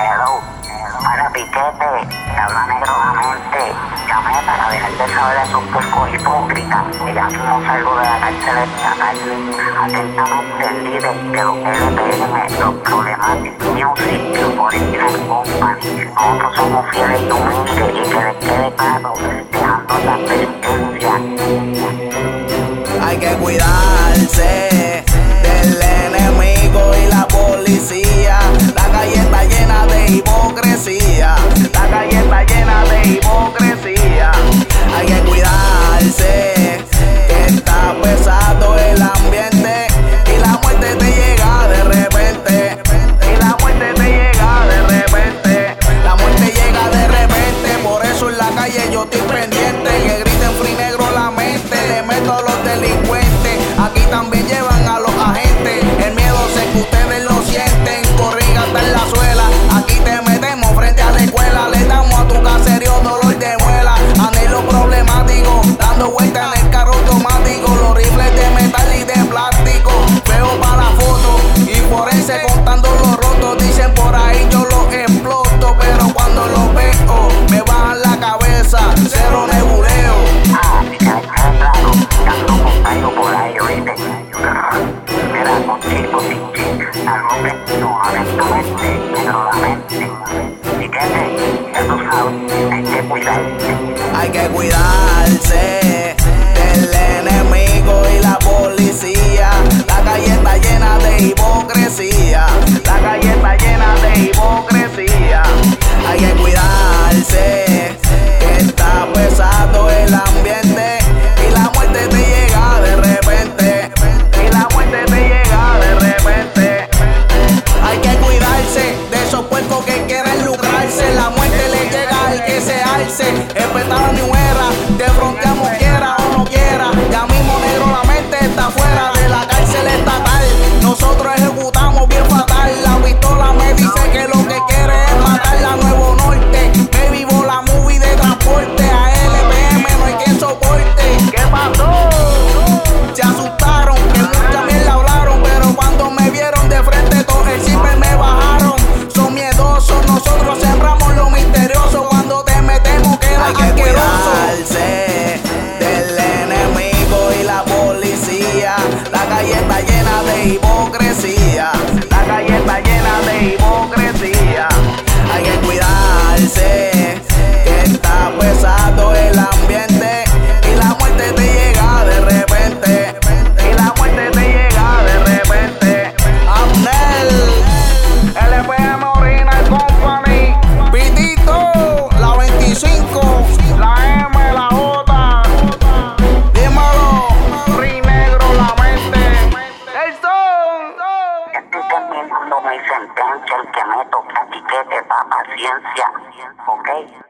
hello, para piquete, que habla negrosamente, llamé para dejar de saber a esos puercos hipócritas, que ya no salgo de la cárcel estatal, atentamente el líder de los LPM, los problemáticos, music, forensic company, nosotros somos fieles y humildes y que les quede claro, dejando la advertencia. Hay que cuidarse. suavemente, menudanamente. Fíjate, ya tú sabes, hay que cuidarse. Hay que cuidarse del enemigo y la policía. tiene más paciencia, ¿ok?